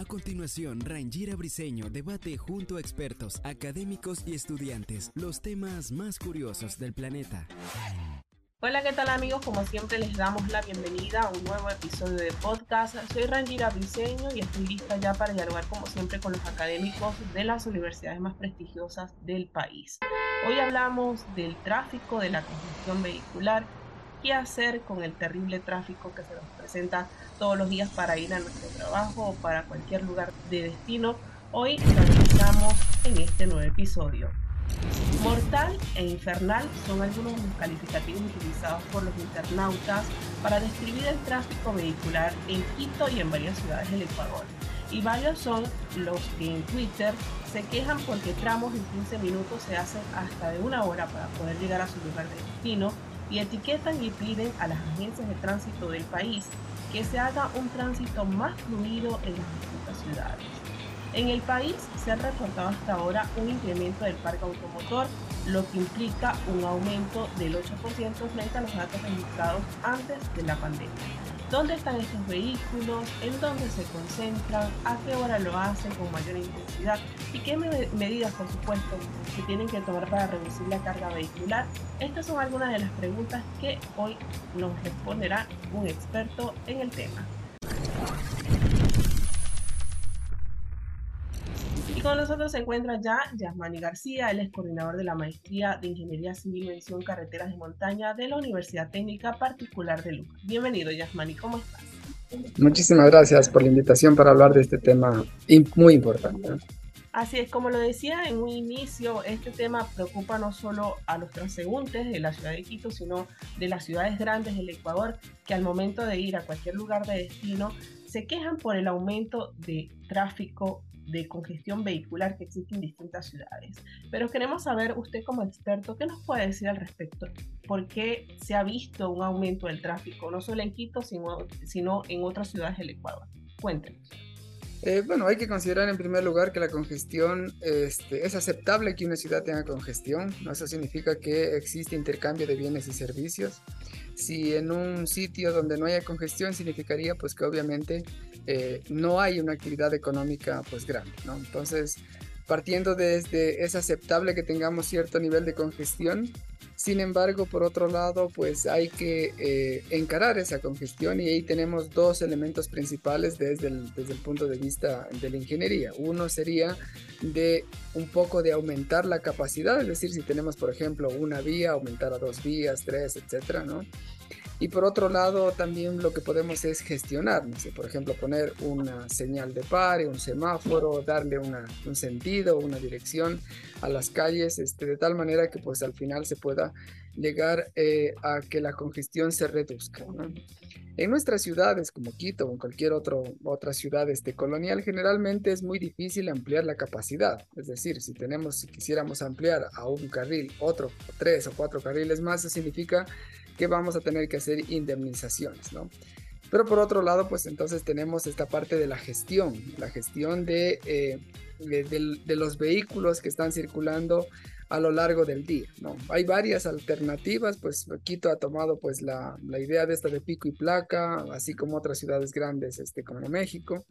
A continuación, Rangira Briseño debate junto a expertos, académicos y estudiantes los temas más curiosos del planeta. Hola, ¿qué tal amigos? Como siempre les damos la bienvenida a un nuevo episodio de podcast. Soy Rangira Briseño y estoy lista ya para dialogar como siempre con los académicos de las universidades más prestigiosas del país. Hoy hablamos del tráfico, de la congestión vehicular qué hacer con el terrible tráfico que se nos presenta todos los días para ir a nuestro trabajo o para cualquier lugar de destino. Hoy lo analizamos en este nuevo episodio. Mortal e infernal son algunos de los calificativos utilizados por los internautas para describir el tráfico vehicular en Quito y en varias ciudades del Ecuador. Y varios son los que en Twitter se quejan porque tramos en 15 minutos se hacen hasta de una hora para poder llegar a su lugar de destino y etiquetan y piden a las agencias de tránsito del país que se haga un tránsito más fluido en las distintas ciudades. En el país se ha reportado hasta ahora un incremento del parque automotor, lo que implica un aumento del 8% frente a los datos registrados antes de la pandemia dónde están estos vehículos, en dónde se concentran, a qué hora lo hacen con mayor intensidad y qué medidas, por supuesto, se tienen que tomar para reducir la carga vehicular. Estas son algunas de las preguntas que hoy nos responderá un experto en el tema. Y con nosotros se encuentra ya Yasmani García, él es coordinador de la Maestría de Ingeniería Civil y Mención Carreteras de Montaña de la Universidad Técnica Particular de Luca. Bienvenido Yasmani, ¿cómo estás? Muchísimas gracias por la invitación para hablar de este tema muy importante. Así es, como lo decía en un inicio, este tema preocupa no solo a los transeúntes de la ciudad de Quito, sino de las ciudades grandes del Ecuador, que al momento de ir a cualquier lugar de destino se quejan por el aumento de tráfico de congestión vehicular que existe en distintas ciudades. Pero queremos saber, usted como experto, ¿qué nos puede decir al respecto? ¿Por qué se ha visto un aumento del tráfico, no solo en Quito, sino, sino en otras ciudades del Ecuador? Cuéntenos. Eh, bueno, hay que considerar en primer lugar que la congestión este, es aceptable que una ciudad tenga congestión. Eso significa que existe intercambio de bienes y servicios. Si en un sitio donde no haya congestión significaría pues que obviamente eh, no hay una actividad económica pues grande, ¿no? Entonces, partiendo desde es aceptable que tengamos cierto nivel de congestión, sin embargo, por otro lado, pues hay que eh, encarar esa congestión y ahí tenemos dos elementos principales desde el, desde el punto de vista de la ingeniería. Uno sería de un poco de aumentar la capacidad, es decir, si tenemos, por ejemplo, una vía, aumentar a dos vías, tres, etcétera, ¿no? Y por otro lado, también lo que podemos es gestionar, no por ejemplo, poner una señal de pare, un semáforo, darle una, un sentido, una dirección a las calles, este, de tal manera que pues al final se pueda llegar eh, a que la congestión se reduzca. En nuestras ciudades como Quito o en cualquier otro, otra ciudad este, colonial, generalmente es muy difícil ampliar la capacidad. Es decir, si tenemos, si quisiéramos ampliar a un carril, otro, tres o cuatro carriles más, eso significa que vamos a tener que hacer indemnizaciones, ¿no? Pero por otro lado, pues entonces tenemos esta parte de la gestión, la gestión de, eh, de, los vehículos que están circulando a lo largo del día, ¿no? Hay varias alternativas, pues Quito ha tomado pues la, la, idea de esta de pico y placa, así como otras ciudades grandes este, como México.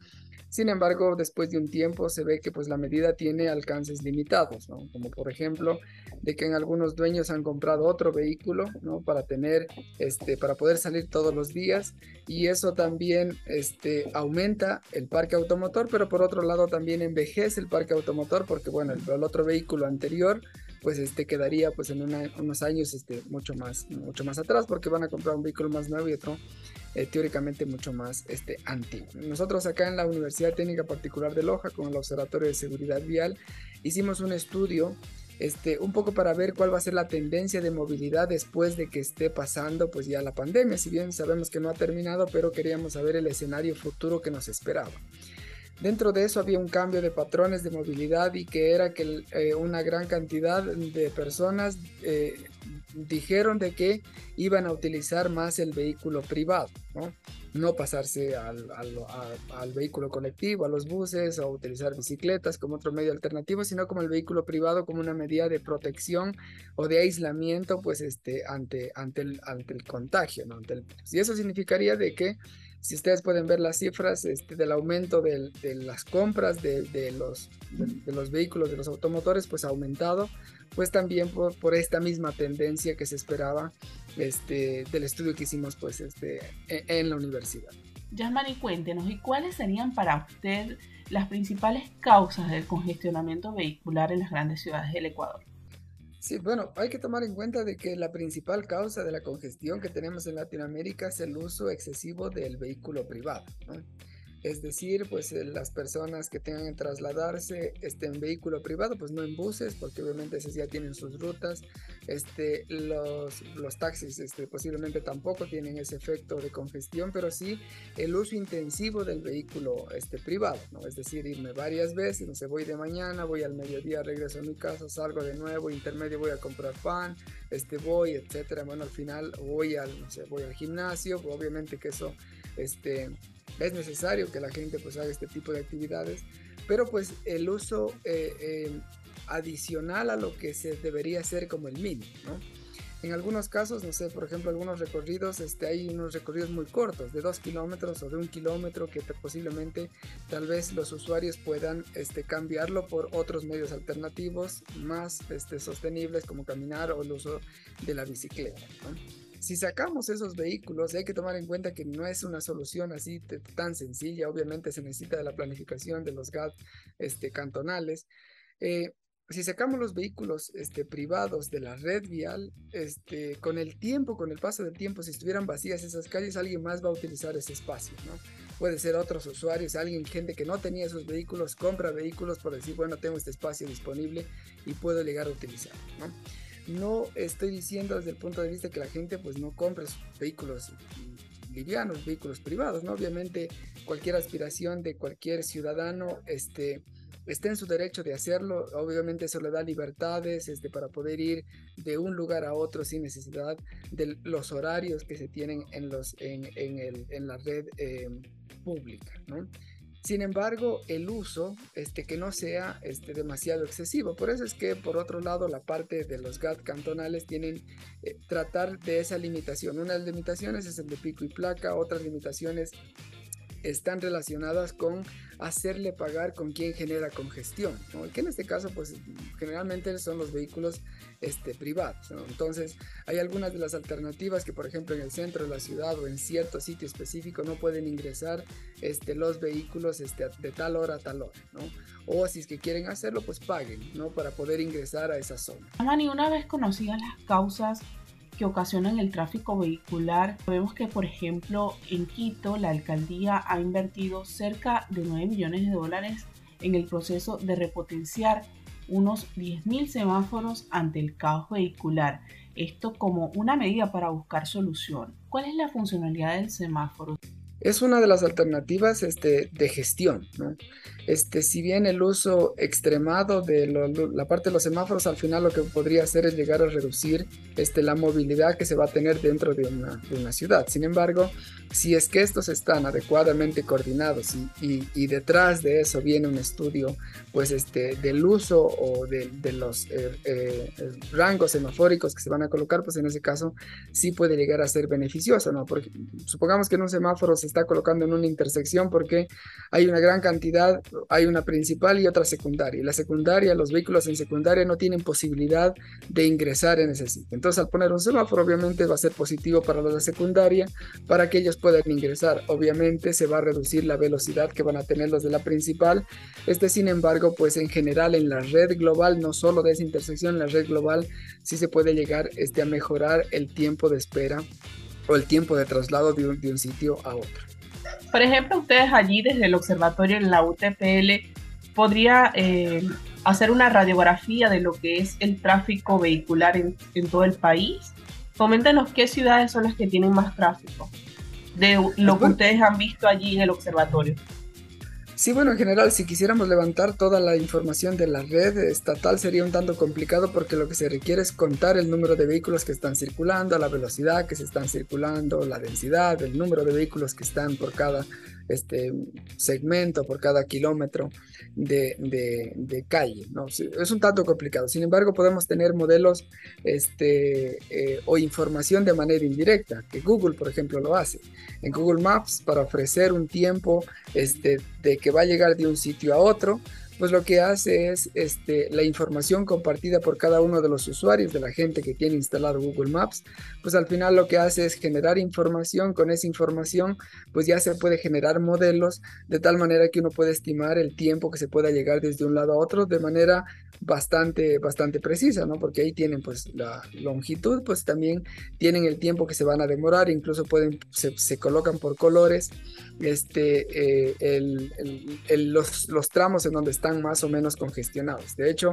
Sin embargo, después de un tiempo se ve que pues la medida tiene alcances limitados, ¿no? Como por ejemplo, de que en algunos dueños han comprado otro vehículo, ¿no? Para tener, este, para poder salir todos los días y eso también este, aumenta el parque automotor, pero por otro lado también envejece el parque automotor porque bueno, el, el otro vehículo anterior pues este quedaría pues en unos años este mucho más mucho más atrás porque van a comprar un vehículo más nuevo y otro eh, teóricamente mucho más este antiguo. Nosotros acá en la Universidad Técnica Particular de Loja con el Observatorio de Seguridad Vial hicimos un estudio este, un poco para ver cuál va a ser la tendencia de movilidad después de que esté pasando pues ya la pandemia. Si bien sabemos que no ha terminado, pero queríamos saber el escenario futuro que nos esperaba. Dentro de eso había un cambio de patrones de movilidad y que era que eh, una gran cantidad de personas eh, dijeron de que iban a utilizar más el vehículo privado, no, no pasarse al, al, vehículo colectivo, a los buses o utilizar bicicletas como otro medio alternativo, sino como el vehículo privado como una medida de protección o de aislamiento pues este, ante, ante, el, ante el contagio. ¿no? y eso significaría de que si ustedes pueden ver las cifras este, del aumento de las compras de, los, vehículos, de los automotores, pues ha aumentado, pues también por, esta misma tendencia que se esperaba este, del estudio que hicimos pues, este, en, en la universidad. Yasmani, cuéntenos, ¿y cuáles serían para usted las principales causas del congestionamiento vehicular en las grandes ciudades del Ecuador? Sí, bueno, hay que tomar en cuenta de que la principal causa de la congestión que tenemos en Latinoamérica es el uso excesivo del vehículo privado. ¿no? Es decir, pues eh, las personas que tengan que trasladarse este, en vehículo privado, pues no en buses, porque obviamente esos ya tienen sus rutas. Este, los, los taxis este, posiblemente tampoco tienen ese efecto de congestión, pero sí el uso intensivo del vehículo este, privado, ¿no? Es decir, irme varias veces, no sé, voy de mañana, voy al mediodía, regreso a mi casa, salgo de nuevo, intermedio voy a comprar pan, este, voy, etcétera. Bueno, al final voy al, no sé, voy al gimnasio, obviamente que eso, este es necesario que la gente pues haga este tipo de actividades, pero pues el uso eh, eh, adicional a lo que se debería hacer como el mínimo. En algunos casos, no sé, por ejemplo, algunos recorridos, este, hay unos recorridos muy cortos, de dos kilómetros o de un kilómetro, que posiblemente tal vez los usuarios puedan este, cambiarlo por otros medios alternativos más este, sostenibles como caminar o el uso de la bicicleta. Si sacamos esos vehículos, hay que tomar en cuenta que no es una solución así tan sencilla, obviamente se necesita de la planificación de los GAT este, cantonales. Eh, si sacamos los vehículos este, privados de la red vial, este, con el tiempo, con el paso del tiempo, si estuvieran vacías esas calles, alguien más va a utilizar ese espacio, ¿no? Puede ser otros usuarios, alguien, gente que no tenía esos vehículos, compra vehículos por decir, bueno, tengo este espacio disponible y puedo llegar a utilizar, ¿no? No estoy diciendo desde el punto de vista que la gente pues no compre vehículos livianos, vehículos privados, ¿no? Obviamente cualquier aspiración de cualquier ciudadano este, está en su derecho de hacerlo, obviamente eso le da libertades este, para poder ir de un lugar a otro sin necesidad de los horarios que se tienen en, los, en, el, en la red eh, pública, ¿no? Sin embargo, el uso, este, que no sea este, demasiado excesivo. Por eso es que, por otro lado, la parte de los GAT cantonales tienen eh, tratar de esa limitación. Una de las limitaciones es el de pico y placa, otras limitaciones están relacionadas con hacerle pagar con quien genera congestión, que en este caso pues generalmente son los vehículos este, privados. Entonces hay algunas de las alternativas que por ejemplo en el centro de la ciudad o en cierto sitio específico no pueden ingresar este, los vehículos este, de tal hora a tal hora. ¿no? O si es que quieren hacerlo pues paguen ¿no? para poder ingresar a esa zona. Mani, una vez conocidas las causas que ocasionan el tráfico vehicular. Vemos que, por ejemplo, en Quito la alcaldía ha invertido cerca de 9 millones de dólares en el proceso de repotenciar unos 10.000 semáforos ante el caos vehicular. Esto como una medida para buscar solución. ¿Cuál es la funcionalidad del semáforo? Es una de las alternativas este, de gestión. ¿no? Este, si bien el uso extremado de la parte de los semáforos al final lo que podría hacer es llegar a reducir este, la movilidad que se va a tener dentro de una, ciudad. Sin embargo, si es que estos están adecuadamente coordinados y, detrás de eso viene un estudio pues este, del uso o de, los eh, eh, rangos semafóricos que se van a colocar, pues en ese caso sí puede llegar a ser beneficioso, ¿no? Supongamos que en un semáforo se está colocando en una intersección porque hay una gran cantidad hay una principal y otra secundaria. La secundaria, los vehículos en secundaria no tienen posibilidad de ingresar en ese sitio. Entonces, al poner un semáforo, obviamente va a ser positivo para los de secundaria, para que ellos puedan ingresar. Obviamente se va a reducir la velocidad que van a tener los de la principal. Este, sin embargo, pues en general en la red global, no solo de esa intersección, en la red global sí se puede llegar este, a mejorar el tiempo de espera o el tiempo de traslado de un sitio a otro. Por ejemplo, ustedes allí desde el observatorio en la UTPL podría eh, hacer una radiografía de lo que es el tráfico vehicular en, en todo el país. Coméntenos qué ciudades son las que tienen más tráfico, de lo que ustedes han visto allí en el observatorio. Sí, bueno, en general, si quisiéramos levantar toda la información de la red estatal sería un tanto complicado porque lo que se requiere es contar el número de vehículos que están circulando, la velocidad que se están circulando, la densidad, el número de vehículos que están por cada este segmento, por cada kilómetro de, de, calle. ¿no? Es un tanto complicado. Sin embargo, podemos tener modelos este, eh, o información de manera indirecta, que Google, por ejemplo, lo hace. En Google Maps, para ofrecer un tiempo este, de que va a llegar de un sitio a otro, pues lo que hace es este, la información compartida por cada uno de los usuarios, de la gente que tiene instalado Google Maps, pues al final lo que hace es generar información, con esa información pues ya se puede generar modelos de tal manera que uno puede estimar el tiempo que se pueda llegar desde un lado a otro de manera bastante, bastante precisa, ¿no? Porque ahí tienen pues la longitud, pues también tienen el tiempo que se van a demorar, incluso pueden, se, colocan por colores este, eh, los, los tramos en donde están más o menos congestionados. De hecho,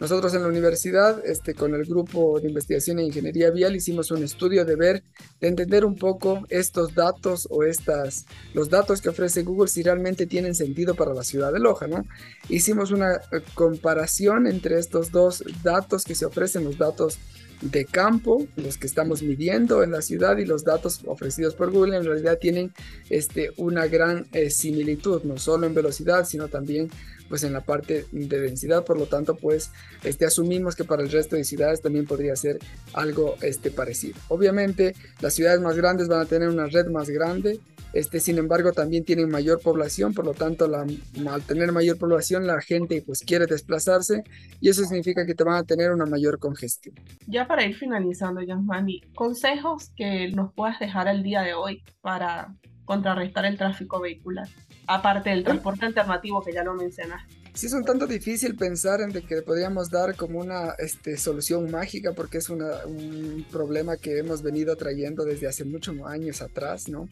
nosotros en la universidad, este, con el grupo de investigación e ingeniería vial, hicimos un estudio de ver, de entender un poco estos datos o estas, los datos que ofrece Google si realmente tienen sentido para la ciudad de Loja, ¿no? Hicimos una eh, comparación entre estos dos datos que se ofrecen, los datos de campo, los que estamos midiendo en la ciudad y los datos ofrecidos por Google en realidad tienen este, una gran eh, similitud, no solo en velocidad, sino también pues en la parte de densidad, por lo tanto pues este, asumimos que para el resto de ciudades también podría ser algo este, parecido. Obviamente las ciudades más grandes van a tener una red más grande, este, sin embargo, también tienen mayor población, por lo tanto, la, al tener mayor población, la gente pues quiere desplazarse y eso significa que te van a tener una mayor congestión. Ya para ir finalizando, Yasmani, consejos que nos puedas dejar el día de hoy para contrarrestar el tráfico vehicular, aparte del transporte alternativo que ya lo mencionaste. Sí, es un tanto difícil pensar en de que podríamos dar como una este, solución mágica porque es una, un problema que hemos venido trayendo desde hace muchos años atrás, ¿no?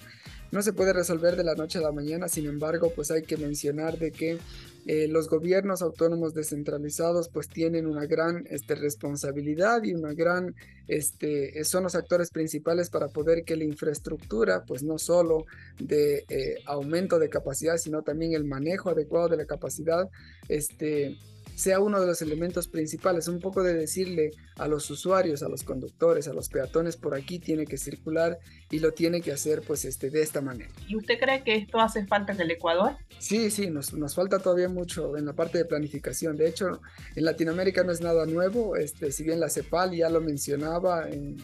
No se puede resolver de la noche a la mañana, sin embargo, pues hay que mencionar de que eh, los gobiernos autónomos descentralizados pues tienen una gran este, responsabilidad y una gran, este, son los actores principales para poder que la infraestructura pues no solo de eh, aumento de capacidad, sino también el manejo adecuado de la capacidad, este, sea uno de los elementos principales, un poco de decirle a los usuarios, a los conductores, a los peatones, por aquí tiene que circular y lo tiene que hacer pues este, de esta manera. ¿Y usted cree que esto hace falta en el Ecuador? Sí, sí, nos, nos falta todavía mucho en la parte de planificación. De hecho, en Latinoamérica no es nada nuevo, este, si bien la CEPAL ya lo mencionaba, en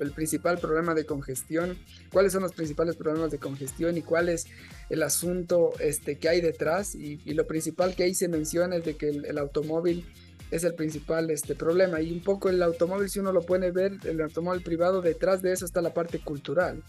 el, principal problema de congestión, cuáles son los principales problemas de congestión y cuál es el asunto este, que hay detrás y, lo principal que ahí se menciona es de que el, automóvil es el principal este, problema y un poco el automóvil si uno lo puede ver el automóvil privado detrás de eso está la parte cultural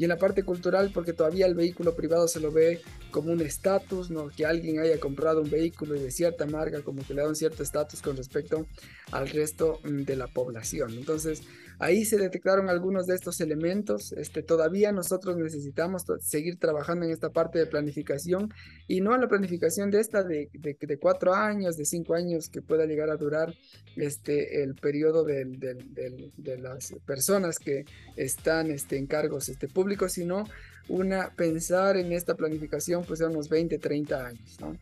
y en la parte cultural porque todavía el vehículo privado se lo ve como un estatus, ¿no? que alguien haya comprado un vehículo de cierta marca como que le da un cierto estatus con respecto al resto mm, de la población. Entonces, Ahí se detectaron algunos de estos elementos. Este, todavía nosotros necesitamos seguir trabajando en esta parte de planificación y no a la planificación de esta de, de, cuatro años, de cinco años que pueda llegar a durar este, el periodo de las personas que están este, en cargos este, públicos, sino una pensar en esta planificación pues de unos 20, 30 años. ¿no?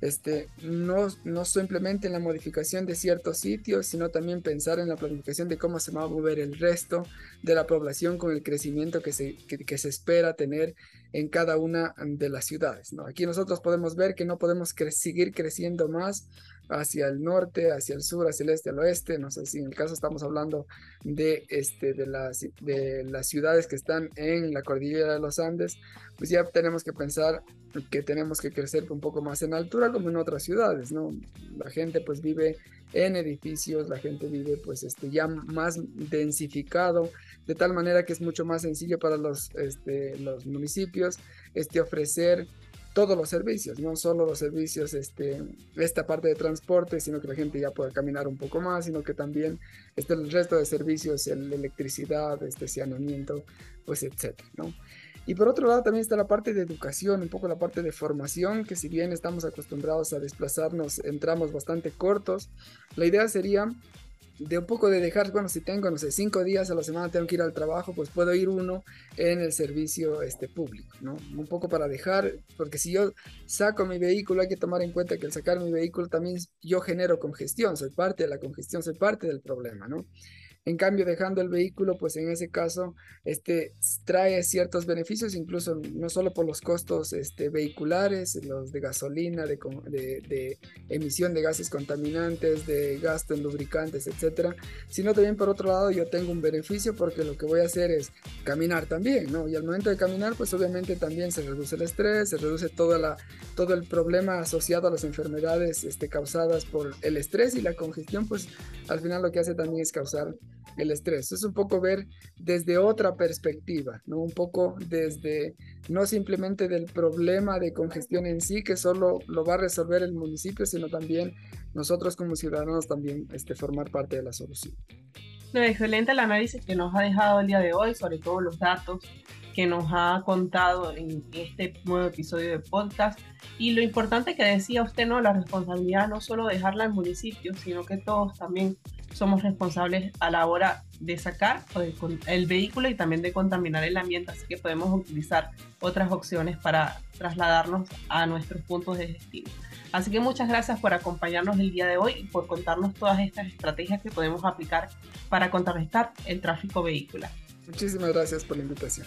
Este, no, no simplemente en la modificación de ciertos sitios, sino también pensar en la planificación de cómo se va a mover el resto de la población con el crecimiento que se, que, se espera tener en cada una de las ciudades. ¿no? Aquí nosotros podemos ver que no podemos seguir creciendo más hacia el norte, hacia el sur, hacia el este, al oeste. No sé si en el caso estamos hablando de, este, de, las, de las ciudades que están en la cordillera de los Andes, pues ya tenemos que pensar que tenemos que crecer un poco más en altura como en otras ciudades, ¿no? La gente pues vive en edificios, la gente vive pues este ya más densificado, de tal manera que es mucho más sencillo para los, este, los municipios este, ofrecer todos los servicios, no solo los servicios, este, esta parte de transporte, sino que la gente ya pueda caminar un poco más, sino que también este, el resto de servicios, el, electricidad, este saneamiento, pues etcétera, ¿no? Y por otro lado también está la parte de educación, un poco la parte de formación, que si bien estamos acostumbrados a desplazarnos en tramos bastante cortos, la idea sería de un poco de dejar, bueno, si tengo, no sé, cinco días a la semana tengo que ir al trabajo, pues puedo ir uno en el servicio este, público, ¿no? Un poco para dejar, porque si yo saco mi vehículo, hay que tomar en cuenta que al sacar mi vehículo también yo genero congestión, soy parte de la congestión, soy parte del problema, ¿no? En cambio, dejando el vehículo, pues en ese caso, este trae ciertos beneficios, incluso no solo por los costos este, vehiculares, los de gasolina, de, de, emisión de gases contaminantes, de gasto en lubricantes, etcétera, sino también por otro lado yo tengo un beneficio porque lo que voy a hacer es caminar también, ¿no? Y al momento de caminar, pues obviamente también se reduce el estrés, se reduce toda la, todo el problema asociado a las enfermedades este, causadas por el estrés y la congestión, pues al final lo que hace también es causar el estrés. Es un poco ver desde otra perspectiva, ¿no? Un poco desde, no simplemente del problema de congestión en sí, que solo lo va a resolver el municipio, sino también nosotros como ciudadanos también este, formar parte de la solución. No, excelente el análisis que nos ha dejado el día de hoy, sobre todo los datos que nos ha contado en este nuevo episodio de podcast. Y lo importante que decía usted, ¿no? La responsabilidad no solo dejarla al municipio, sino que todos también somos responsables a la hora de sacar el vehículo y también de contaminar el ambiente, así que podemos utilizar otras opciones para trasladarnos a nuestros puntos de destino. Así que muchas gracias por acompañarnos el día de hoy y por contarnos todas estas estrategias que podemos aplicar para contrarrestar el tráfico vehicular. Muchísimas gracias por la invitación.